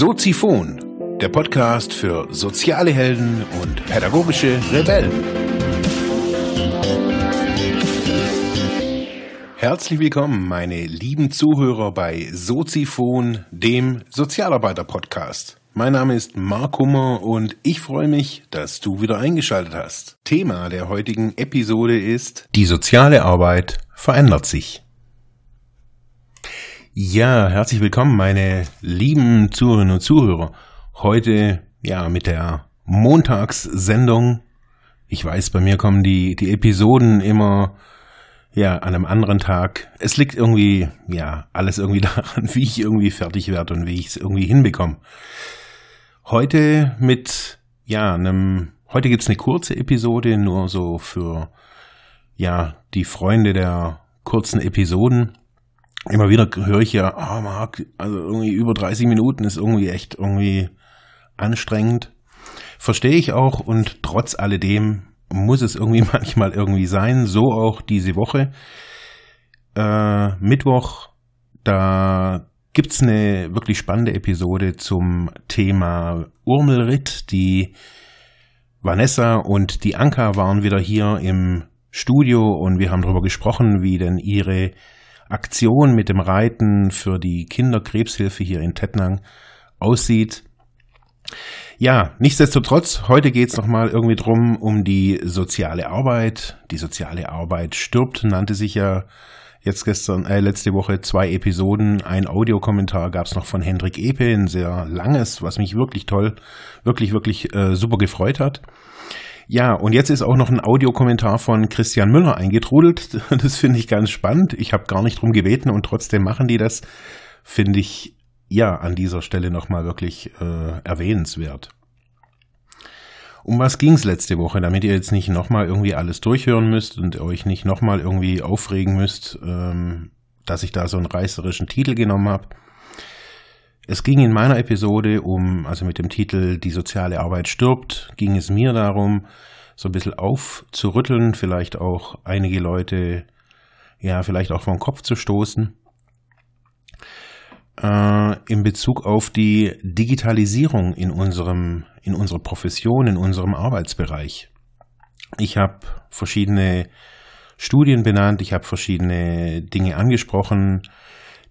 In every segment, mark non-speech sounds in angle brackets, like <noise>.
Soziphon, der Podcast für soziale Helden und pädagogische Rebellen. Herzlich willkommen, meine lieben Zuhörer bei Soziphon, dem Sozialarbeiter-Podcast. Mein Name ist Mark Hummer und ich freue mich, dass du wieder eingeschaltet hast. Thema der heutigen Episode ist Die soziale Arbeit verändert sich. Ja, herzlich willkommen, meine lieben Zuhörerinnen und Zuhörer. Heute, ja, mit der Montagssendung. Ich weiß, bei mir kommen die, die Episoden immer, ja, an einem anderen Tag. Es liegt irgendwie, ja, alles irgendwie <laughs> daran, wie ich irgendwie fertig werde und wie ich es irgendwie hinbekomme. Heute mit, ja, einem, heute gibt's eine kurze Episode, nur so für, ja, die Freunde der kurzen Episoden immer wieder höre ich ja, ah, oh, Marc, also irgendwie über 30 Minuten ist irgendwie echt irgendwie anstrengend. Verstehe ich auch und trotz alledem muss es irgendwie <laughs> manchmal irgendwie sein. So auch diese Woche. Äh, Mittwoch, da gibt's eine wirklich spannende Episode zum Thema Urmelritt. Die Vanessa und die Anka waren wieder hier im Studio und wir haben darüber gesprochen, wie denn ihre Aktion mit dem Reiten für die Kinderkrebshilfe hier in Tettnang aussieht. Ja, nichtsdestotrotz, heute geht's es nochmal irgendwie drum um die soziale Arbeit. Die soziale Arbeit stirbt, nannte sich ja jetzt gestern, äh, letzte Woche zwei Episoden. Ein Audiokommentar gab's noch von Hendrik Epe, ein sehr langes, was mich wirklich toll, wirklich, wirklich äh, super gefreut hat. Ja, und jetzt ist auch noch ein Audiokommentar von Christian Müller eingetrudelt. <laughs> Das finde ich ganz spannend. Ich habe gar nicht drum gebeten und trotzdem machen die das. Finde ich ja an dieser Stelle nochmal wirklich äh, erwähnenswert. Um was ging es letzte Woche, damit ihr jetzt nicht nochmal irgendwie alles durchhören müsst und euch nicht nochmal irgendwie aufregen müsst, ähm, dass ich da so einen reißerischen Titel genommen habe. Es ging in meiner Episode um, also mit dem Titel Die soziale Arbeit stirbt, ging es mir darum, so ein bisschen aufzurütteln, vielleicht auch einige Leute, ja, vielleicht auch vom Kopf zu stoßen, äh, in Bezug auf die Digitalisierung in unserem, in unserer Profession, in unserem Arbeitsbereich. Ich habe verschiedene Studien benannt, ich habe verschiedene Dinge angesprochen,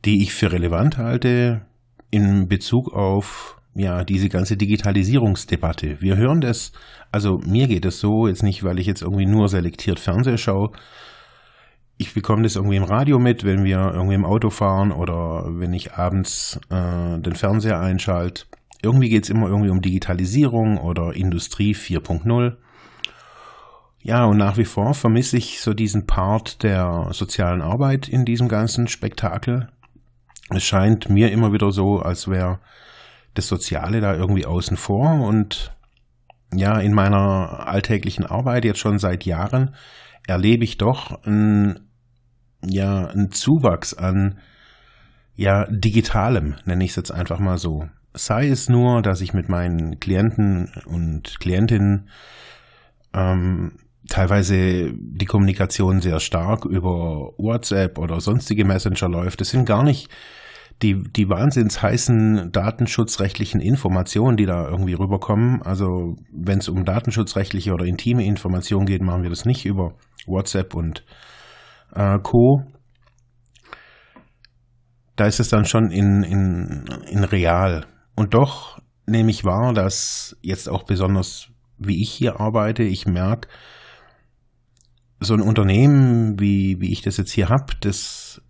die ich für relevant halte, in Bezug auf ja, diese ganze Digitalisierungsdebatte. Wir hören das, also mir geht es so, jetzt nicht, weil ich jetzt irgendwie nur selektiert Fernseher schaue. Ich bekomme das irgendwie im Radio mit, wenn wir irgendwie im Auto fahren oder wenn ich abends äh, den Fernseher einschalte. Irgendwie geht es immer irgendwie um Digitalisierung oder Industrie 4.0. Ja, und nach wie vor vermisse ich so diesen Part der sozialen Arbeit in diesem ganzen Spektakel es scheint mir immer wieder so, als wäre das Soziale da irgendwie außen vor und ja, in meiner alltäglichen Arbeit jetzt schon seit Jahren erlebe ich doch einen, ja, einen Zuwachs an ja, digitalem, nenne ich es jetzt einfach mal so. Sei es nur, dass ich mit meinen Klienten und Klientinnen ähm, teilweise die Kommunikation sehr stark über WhatsApp oder sonstige Messenger läuft. Das sind gar nicht die, die wahnsinns heißen datenschutzrechtlichen Informationen, die da irgendwie rüberkommen. Also wenn es um datenschutzrechtliche oder intime Informationen geht, machen wir das nicht über WhatsApp und äh, Co. Da ist es dann schon in, in, in real. Und doch nehme ich wahr, dass jetzt auch besonders, wie ich hier arbeite, ich merke, so ein Unternehmen, wie, wie ich das jetzt hier habe, das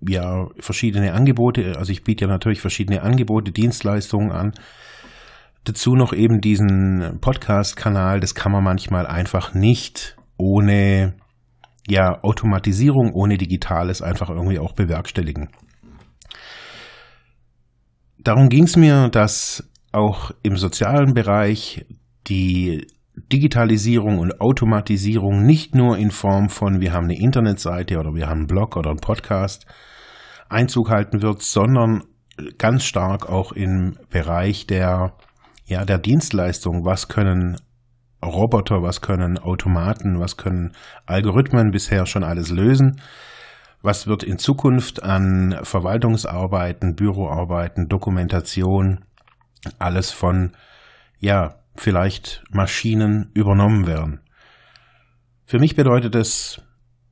ja verschiedene Angebote, also ich biete ja natürlich verschiedene Angebote, Dienstleistungen an. Dazu noch eben diesen Podcast-Kanal, das kann man manchmal einfach nicht ohne ja, Automatisierung, ohne Digitales einfach irgendwie auch bewerkstelligen. Darum ging es mir, dass auch im sozialen Bereich die Digitalisierung und Automatisierung nicht nur in Form von wir haben eine Internetseite oder wir haben einen Blog oder einen Podcast Einzug halten wird, sondern ganz stark auch im Bereich der, ja, der Dienstleistung. Was können Roboter, was können Automaten, was können Algorithmen bisher schon alles lösen? Was wird in Zukunft an Verwaltungsarbeiten, Büroarbeiten, Dokumentation alles von, ja, vielleicht Maschinen übernommen werden. Für mich bedeutet das,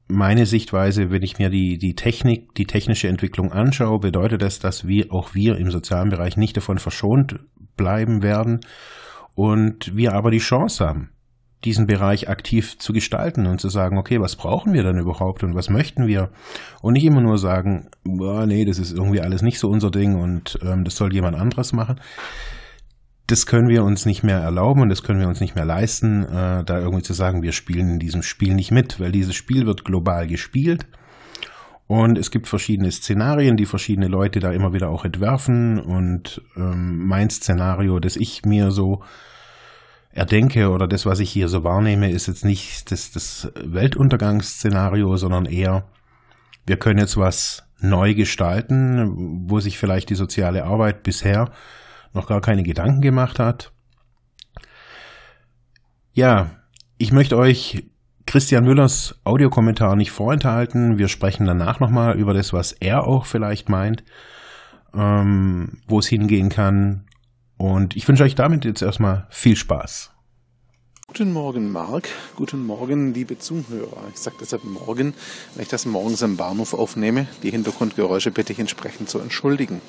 meine Sichtweise, wenn ich mir die, die Technik, die technische Entwicklung anschaue, bedeutet das, dass wir, auch wir im sozialen Bereich nicht davon verschont bleiben werden und wir aber die Chance haben, diesen Bereich aktiv zu gestalten und zu sagen, okay, was brauchen wir dann überhaupt und was möchten wir? Und nicht immer nur sagen, boah, nee, das ist irgendwie alles nicht so unser Ding und ähm, das soll jemand anderes machen. Das können wir uns nicht mehr erlauben und das können wir uns nicht mehr leisten, äh, da irgendwie zu sagen, wir spielen in diesem Spiel nicht mit, weil dieses Spiel wird global gespielt. Und es gibt verschiedene Szenarien, die verschiedene Leute da immer wieder auch entwerfen. Und ähm, mein Szenario, das ich mir so erdenke oder das, was ich hier so wahrnehme, ist jetzt nicht das, das Weltuntergangsszenario, sondern eher, wir können jetzt was neu gestalten, wo sich vielleicht die soziale Arbeit bisher noch gar keine Gedanken gemacht hat. Ja, ich möchte euch Christian Müllers Audiokommentar nicht vorenthalten. Wir sprechen danach nochmal über das, was er auch vielleicht meint, ähm, wo es hingehen kann und ich wünsche euch damit jetzt erstmal viel Spaß. Guten Morgen, Marc. Guten Morgen, liebe Zuhörer. Ich sage deshalb morgen, weil ich das morgens am Bahnhof aufnehme. Die Hintergrundgeräusche bitte ich entsprechend zu entschuldigen.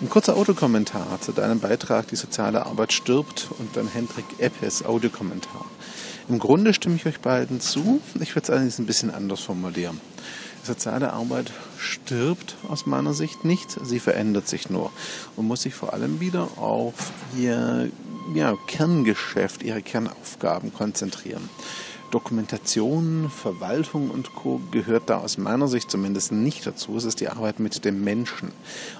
Ein kurzer Autokommentar zu deinem Beitrag Die soziale Arbeit stirbt und dann Hendrik Eppes Audiokommentar. Im Grunde stimme ich euch beiden zu. Ich würde es allerdings ein bisschen anders formulieren. Soziale Arbeit stirbt aus meiner Sicht nicht, sie verändert sich nur und muss sich vor allem wieder auf ihr ja, Kerngeschäft, ihre Kernaufgaben konzentrieren. Dokumentation, Verwaltung und Co. gehört da aus meiner Sicht zumindest nicht dazu. Es ist die Arbeit mit dem Menschen.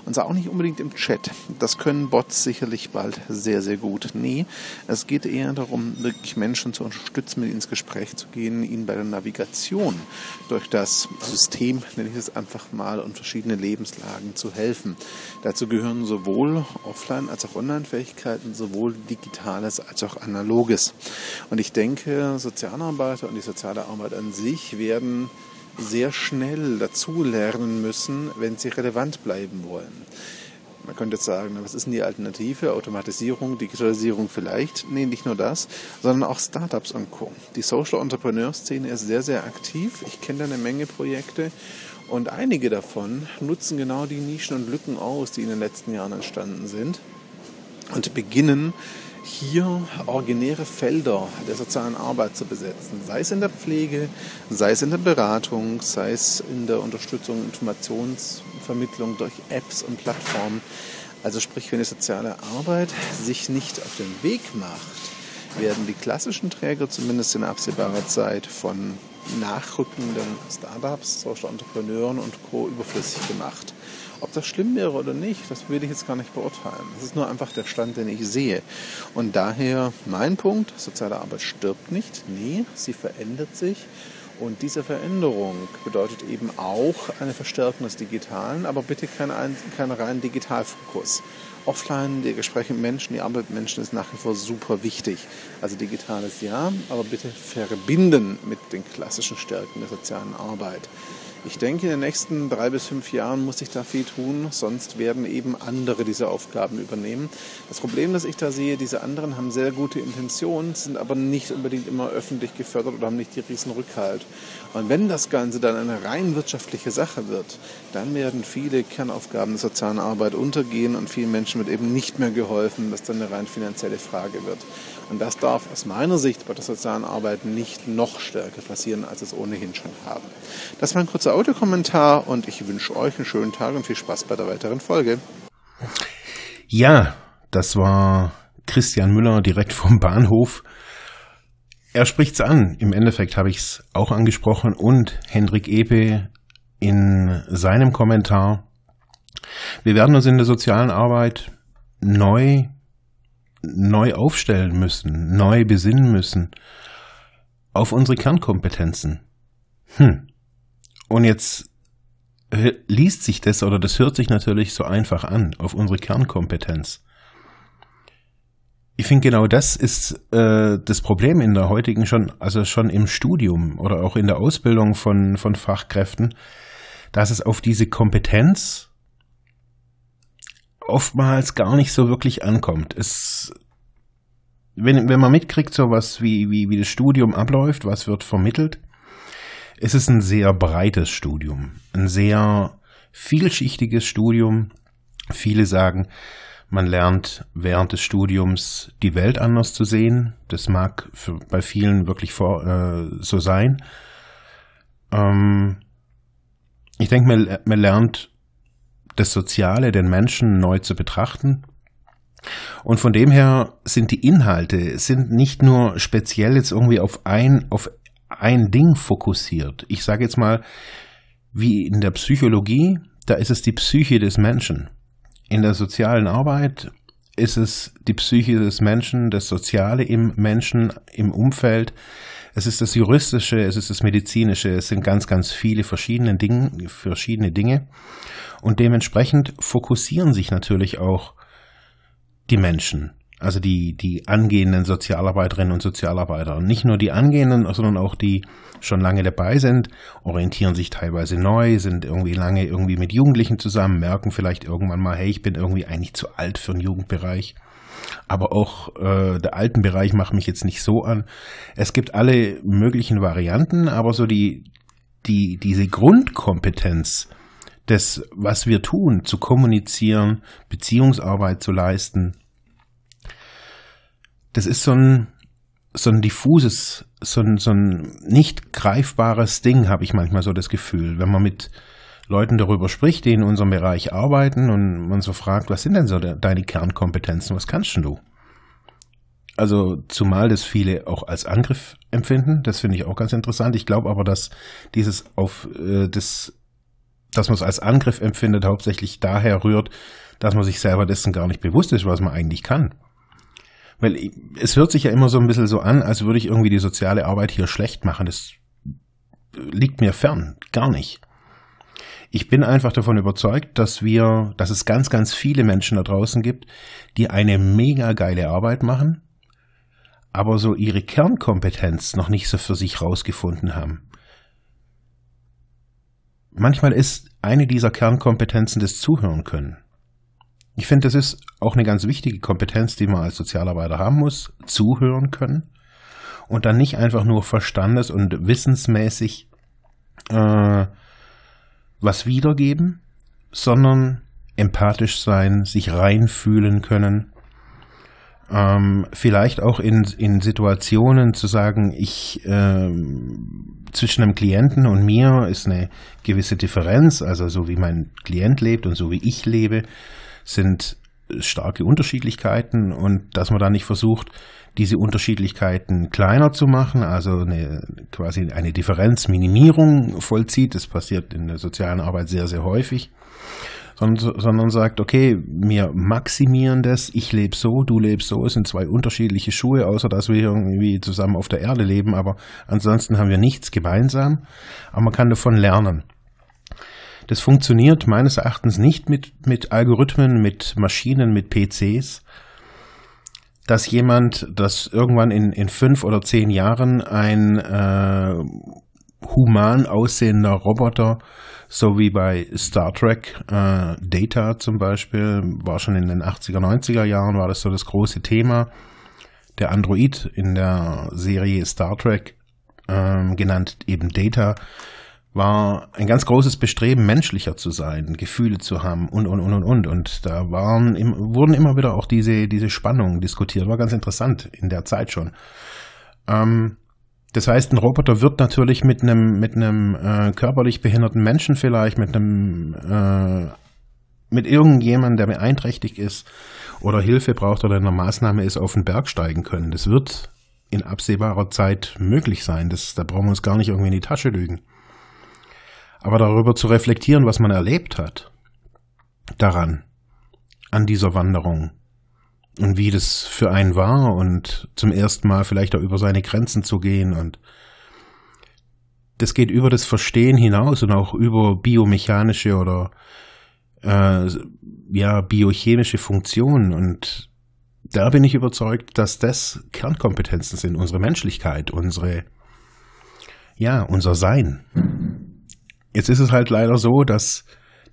Und zwar auch nicht unbedingt im Chat. Das können Bots sicherlich bald sehr, sehr gut. Nee, es geht eher darum, wirklich Menschen zu unterstützen, mit ihnen ins Gespräch zu gehen, ihnen bei der Navigation durch das System, nenne ich es einfach mal, und verschiedene Lebenslagen zu helfen. Dazu gehören sowohl Offline- als auch Online-Fähigkeiten, sowohl Digitales als auch Analoges. Und ich denke, Sozialarbeit Sozialarbeiter und die soziale Arbeit an sich werden sehr schnell dazulernen müssen, wenn sie relevant bleiben wollen. Man könnte jetzt sagen, was ist denn die Alternative? Automatisierung, Digitalisierung vielleicht? Nee, nicht nur das, sondern auch Startups Co. Die Social Entrepreneur Szene ist sehr, sehr aktiv. Ich kenne da eine Menge Projekte und einige davon nutzen genau die Nischen und Lücken aus, die in den letzten Jahren entstanden sind und beginnen hier originäre Felder der sozialen Arbeit zu besetzen, sei es in der Pflege, sei es in der Beratung, sei es in der Unterstützung, Informationsvermittlung durch Apps und Plattformen. Also sprich, wenn die soziale Arbeit sich nicht auf den Weg macht, werden die klassischen Träger zumindest in absehbarer Zeit von nachrückenden Startups, Social Entrepreneuren und Co. überflüssig gemacht. Ob das schlimm wäre oder nicht, das will ich jetzt gar nicht beurteilen. Das ist nur einfach der Stand, den ich sehe. Und daher mein Punkt, soziale Arbeit stirbt nicht. Nee, sie verändert sich. Und diese Veränderung bedeutet eben auch eine Verstärkung des Digitalen, aber bitte kein, kein rein Digitalfokus. Offline, die Gespräche mit Menschen, die Arbeit mit Menschen ist nach wie vor super wichtig. Also digitales ja, aber bitte verbinden mit den klassischen Stärken der sozialen Arbeit. Ich denke, in den nächsten drei bis fünf Jahren muss sich da viel tun, sonst werden eben andere diese Aufgaben übernehmen. Das Problem, das ich da sehe, diese anderen haben sehr gute Intentionen, sind aber nicht unbedingt immer öffentlich gefördert oder haben nicht die riesen Rückhalt. Und wenn das Ganze dann eine rein wirtschaftliche Sache wird, dann werden viele Kernaufgaben der sozialen Arbeit untergehen und vielen Menschen wird eben nicht mehr geholfen, dass dann eine rein finanzielle Frage wird. Und das darf aus meiner Sicht bei der sozialen Arbeit nicht noch stärker passieren, als es ohnehin schon haben. Das war ein kurzer Audiokommentar und ich wünsche euch einen schönen Tag und viel Spaß bei der weiteren Folge. Ja, das war Christian Müller direkt vom Bahnhof. Er spricht's an. Im Endeffekt habe ich es auch angesprochen und Hendrik Epe in seinem Kommentar. Wir werden uns in der sozialen Arbeit neu neu aufstellen müssen, neu besinnen müssen auf unsere Kernkompetenzen. Hm. Und jetzt liest sich das oder das hört sich natürlich so einfach an, auf unsere Kernkompetenz. Ich finde genau das ist äh, das Problem in der heutigen schon, also schon im Studium oder auch in der Ausbildung von, von Fachkräften, dass es auf diese Kompetenz oftmals gar nicht so wirklich ankommt. Es, wenn, wenn man mitkriegt, so was wie, wie, wie das Studium abläuft, was wird vermittelt, es ist ein sehr breites Studium, ein sehr vielschichtiges Studium. Viele sagen, man lernt während des Studiums die Welt anders zu sehen. Das mag für, bei vielen wirklich vor, äh, so sein. Ähm, ich denke, man, man lernt das Soziale, den Menschen neu zu betrachten. Und von dem her sind die Inhalte sind nicht nur speziell jetzt irgendwie auf ein auf ein Ding fokussiert. Ich sage jetzt mal, wie in der Psychologie, da ist es die Psyche des Menschen. In der sozialen Arbeit ist es die Psyche des Menschen, das Soziale im Menschen, im Umfeld. Es ist das Juristische, es ist das Medizinische, es sind ganz, ganz viele verschiedene Dinge, verschiedene Dinge. Und dementsprechend fokussieren sich natürlich auch die Menschen, also die, die angehenden Sozialarbeiterinnen und Sozialarbeiter. Und nicht nur die angehenden, sondern auch die schon lange dabei sind, orientieren sich teilweise neu, sind irgendwie lange irgendwie mit Jugendlichen zusammen, merken vielleicht irgendwann mal, hey, ich bin irgendwie eigentlich zu alt für einen Jugendbereich. Aber auch äh, der alten Bereich macht mich jetzt nicht so an. Es gibt alle möglichen Varianten, aber so die, die, diese Grundkompetenz, das, was wir tun, zu kommunizieren, Beziehungsarbeit zu leisten, das ist so ein, so ein diffuses, so ein, so ein nicht greifbares Ding, habe ich manchmal so das Gefühl, wenn man mit Leuten darüber spricht, die in unserem Bereich arbeiten und man so fragt, was sind denn so deine Kernkompetenzen, was kannst denn du? Also zumal das viele auch als Angriff empfinden, das finde ich auch ganz interessant. Ich glaube aber, dass dieses auf äh, das dass man es als Angriff empfindet, hauptsächlich daher rührt, dass man sich selber dessen gar nicht bewusst ist, was man eigentlich kann. Weil es hört sich ja immer so ein bisschen so an, als würde ich irgendwie die soziale Arbeit hier schlecht machen. Das liegt mir fern, gar nicht. Ich bin einfach davon überzeugt, dass wir, dass es ganz, ganz viele Menschen da draußen gibt, die eine mega geile Arbeit machen, aber so ihre Kernkompetenz noch nicht so für sich rausgefunden haben. Manchmal ist eine dieser Kernkompetenzen das Zuhören können. Ich finde, das ist auch eine ganz wichtige Kompetenz, die man als Sozialarbeiter haben muss, zuhören können und dann nicht einfach nur verstandes- und wissensmäßig äh, was wiedergeben, sondern empathisch sein, sich reinfühlen können, ähm, vielleicht auch in, in Situationen zu sagen, ich ähm, zwischen einem Klienten und mir ist eine gewisse Differenz, also so wie mein Klient lebt und so wie ich lebe, sind starke Unterschiedlichkeiten und dass man da nicht versucht, diese Unterschiedlichkeiten kleiner zu machen, also eine, quasi eine Differenzminimierung vollzieht. Das passiert in der sozialen Arbeit sehr, sehr häufig. Sondern, sondern sagt, okay, wir maximieren das, ich lebe so, du lebst so, es sind zwei unterschiedliche Schuhe, außer dass wir irgendwie zusammen auf der Erde leben, aber ansonsten haben wir nichts gemeinsam, aber man kann davon lernen. Das funktioniert meines Erachtens nicht mit, mit Algorithmen, mit Maschinen, mit PCs, dass jemand, dass irgendwann in, in fünf oder zehn Jahren ein äh, human aussehender Roboter, so wie bei Star Trek, äh, Data zum Beispiel, war schon in den 80er, 90er Jahren, war das so das große Thema. Der Android in der Serie Star Trek, äh, genannt eben Data, war ein ganz großes Bestreben, menschlicher zu sein, Gefühle zu haben und, und, und, und, und. Und da waren, wurden immer wieder auch diese, diese Spannungen diskutiert. War ganz interessant in der Zeit schon. Ähm, das heißt, ein Roboter wird natürlich mit einem, mit einem äh, körperlich behinderten Menschen vielleicht, mit einem, äh, mit irgendjemandem, der beeinträchtigt ist oder Hilfe braucht oder in einer Maßnahme ist, auf den Berg steigen können. Das wird in absehbarer Zeit möglich sein. Das, da brauchen wir uns gar nicht irgendwie in die Tasche lügen. Aber darüber zu reflektieren, was man erlebt hat, daran, an dieser Wanderung und wie das für einen war und zum ersten Mal vielleicht auch über seine Grenzen zu gehen und das geht über das Verstehen hinaus und auch über biomechanische oder äh, ja biochemische Funktionen und da bin ich überzeugt, dass das Kernkompetenzen sind, unsere Menschlichkeit, unsere ja unser Sein. Jetzt ist es halt leider so, dass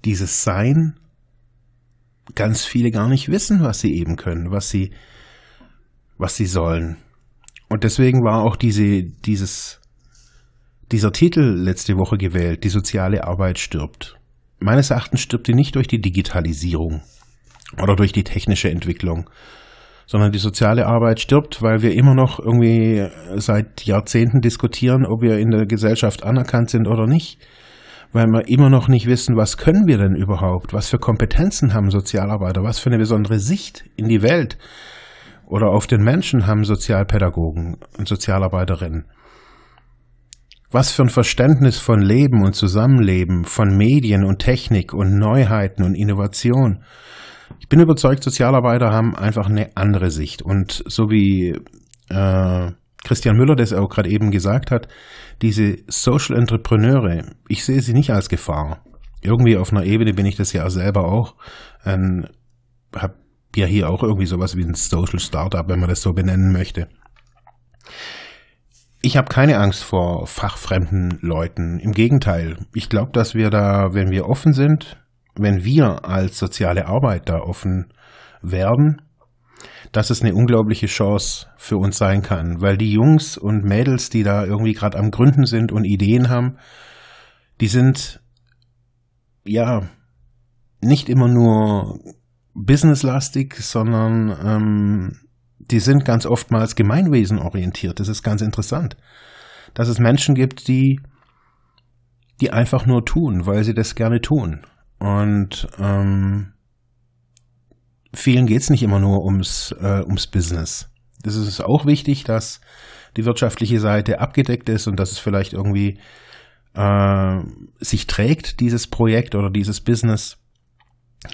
dieses Sein ganz viele gar nicht wissen, was sie eben können, was sie, was sie sollen. Und deswegen war auch diese, dieses, dieser Titel letzte Woche gewählt, die soziale Arbeit stirbt. Meines Erachtens stirbt die nicht durch die Digitalisierung oder durch die technische Entwicklung, sondern die soziale Arbeit stirbt, weil wir immer noch irgendwie seit Jahrzehnten diskutieren, ob wir in der Gesellschaft anerkannt sind oder nicht weil wir immer noch nicht wissen, was können wir denn überhaupt, was für Kompetenzen haben Sozialarbeiter, was für eine besondere Sicht in die Welt oder auf den Menschen haben Sozialpädagogen und Sozialarbeiterinnen. Was für ein Verständnis von Leben und Zusammenleben, von Medien und Technik und Neuheiten und Innovation. Ich bin überzeugt, Sozialarbeiter haben einfach eine andere Sicht. Und so wie äh, Christian Müller das auch gerade eben gesagt hat, diese Social Entrepreneure, ich sehe sie nicht als Gefahr. Irgendwie auf einer Ebene bin ich das ja selber auch. Ähm, hab ja hier auch irgendwie sowas wie ein Social Startup, wenn man das so benennen möchte. Ich habe keine Angst vor fachfremden Leuten. Im Gegenteil, ich glaube, dass wir da, wenn wir offen sind, wenn wir als soziale Arbeit da offen werden, dass es eine unglaubliche Chance für uns sein kann, weil die Jungs und Mädels, die da irgendwie gerade am Gründen sind und Ideen haben, die sind ja nicht immer nur businesslastig, sondern ähm, die sind ganz oftmals gemeinwesenorientiert. Das ist ganz interessant, dass es Menschen gibt, die die einfach nur tun, weil sie das gerne tun. Und ähm, vielen geht es nicht immer nur ums, äh, ums Business. Es ist auch wichtig, dass die wirtschaftliche Seite abgedeckt ist und dass es vielleicht irgendwie äh, sich trägt, dieses Projekt oder dieses Business.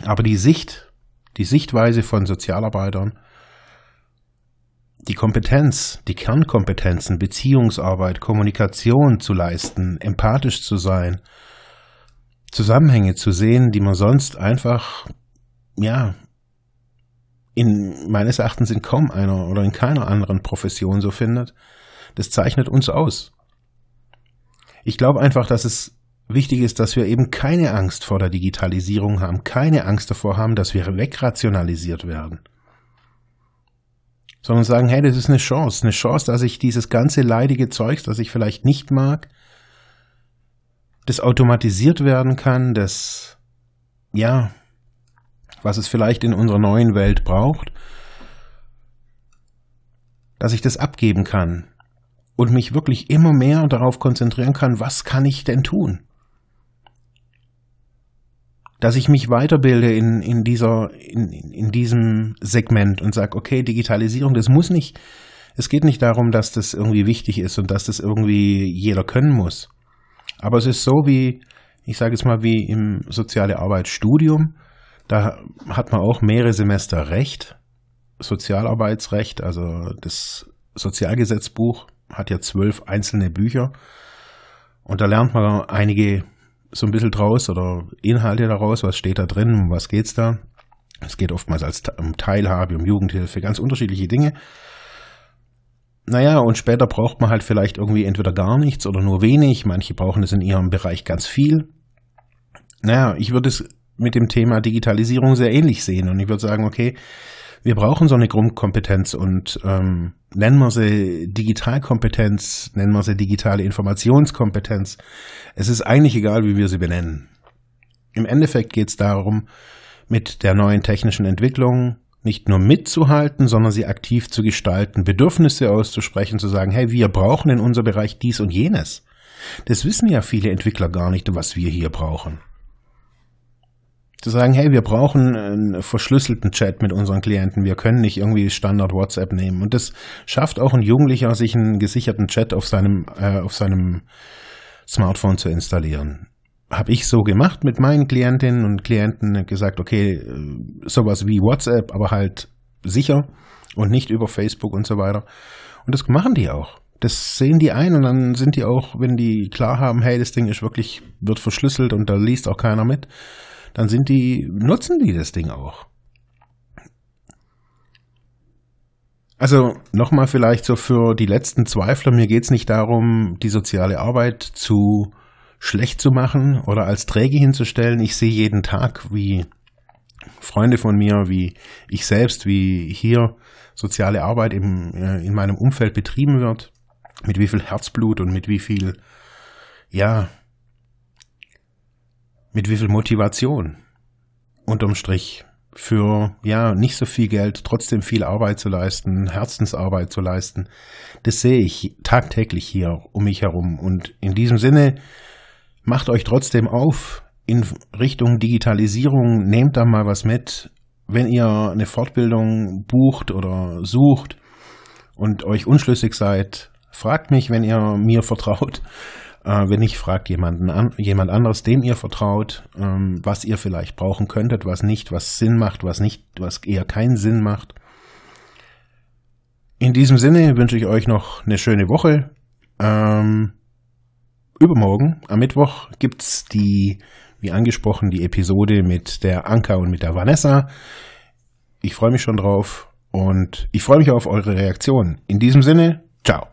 Aber die Sicht, die Sichtweise von Sozialarbeitern, die Kompetenz, die Kernkompetenzen, Beziehungsarbeit, Kommunikation zu leisten, empathisch zu sein, Zusammenhänge zu sehen, die man sonst einfach, ja, in meines Erachtens in kaum einer oder in keiner anderen Profession so findet, das zeichnet uns aus. Ich glaube einfach, dass es wichtig ist, dass wir eben keine Angst vor der Digitalisierung haben, keine Angst davor haben, dass wir wegrationalisiert werden. Sondern sagen, hey, das ist eine Chance, eine Chance, dass ich dieses ganze leidige Zeugs, das ich vielleicht nicht mag, das automatisiert werden kann, das, ja, was es vielleicht in unserer neuen Welt braucht, dass ich das abgeben kann und mich wirklich immer mehr darauf konzentrieren kann, was kann ich denn tun? Dass ich mich weiterbilde in, in, dieser, in, in diesem Segment und sage, okay, Digitalisierung, das muss nicht, es geht nicht darum, dass das irgendwie wichtig ist und dass das irgendwie jeder können muss. Aber es ist so wie, ich sage jetzt mal, wie im soziale Arbeitsstudium. Da hat man auch mehrere Semester Recht, Sozialarbeitsrecht, also das Sozialgesetzbuch hat ja zwölf einzelne Bücher und da lernt man einige so ein bisschen draus oder Inhalte daraus, was steht da drin, um was geht's da. Es geht oftmals als, um Teilhabe, um Jugendhilfe, ganz unterschiedliche Dinge. Naja, und später braucht man halt vielleicht irgendwie entweder gar nichts oder nur wenig. Manche brauchen es in ihrem Bereich ganz viel. Naja, ich würde es mit dem Thema Digitalisierung sehr ähnlich sehen. Und ich würde sagen, okay, wir brauchen so eine Grundkompetenz und ähm, nennen wir sie Digitalkompetenz, nennen wir sie digitale Informationskompetenz. Es ist eigentlich egal, wie wir sie benennen. Im Endeffekt geht es darum, mit der neuen technischen Entwicklung nicht nur mitzuhalten, sondern sie aktiv zu gestalten, Bedürfnisse auszusprechen, zu sagen, hey, wir brauchen in unserem Bereich dies und jenes. Das wissen ja viele Entwickler gar nicht, was wir hier brauchen zu sagen, hey, wir brauchen einen verschlüsselten Chat mit unseren Klienten. Wir können nicht irgendwie Standard WhatsApp nehmen. Und das schafft auch ein Jugendlicher, sich einen gesicherten Chat auf seinem, äh, auf seinem Smartphone zu installieren. Habe ich so gemacht mit meinen Klientinnen und Klienten gesagt, okay, äh, sowas wie WhatsApp, aber halt sicher und nicht über Facebook und so weiter. Und das machen die auch. Das sehen die ein und dann sind die auch, wenn die klar haben, hey, das Ding ist wirklich, wird verschlüsselt und da liest auch keiner mit, dann sind die, nutzen die das Ding auch. Also nochmal vielleicht so für die letzten Zweifler, mir geht es nicht darum, die soziale Arbeit zu schlecht zu machen oder als träge hinzustellen. Ich sehe jeden Tag, wie Freunde von mir, wie ich selbst, wie hier soziale Arbeit im, äh, in meinem Umfeld betrieben wird, mit wie viel Herzblut und mit wie viel, ja, mit wie viel Motivation unterm Strich für ja nicht so viel Geld trotzdem viel Arbeit zu leisten, Herzensarbeit zu leisten. Das sehe ich tagtäglich hier um mich herum und in diesem Sinne macht euch trotzdem auf in Richtung Digitalisierung, nehmt da mal was mit. Wenn ihr eine Fortbildung bucht oder sucht und euch unschlüssig seid, fragt mich, wenn ihr mir vertraut. Äh, wenn nicht, fragt jemanden an, jemand anderes, dem ihr vertraut, ähm, was ihr vielleicht brauchen könntet, was nicht, was Sinn macht, was nicht, was eher keinen Sinn macht. In diesem Sinne wünsche ich euch noch eine schöne Woche. Ähm, übermorgen, am Mittwoch, gibt's die, wie angesprochen, die Episode mit der Anka und mit der Vanessa. Ich freue mich schon drauf und ich freue mich auf eure Reaktion. In diesem Sinne, ciao.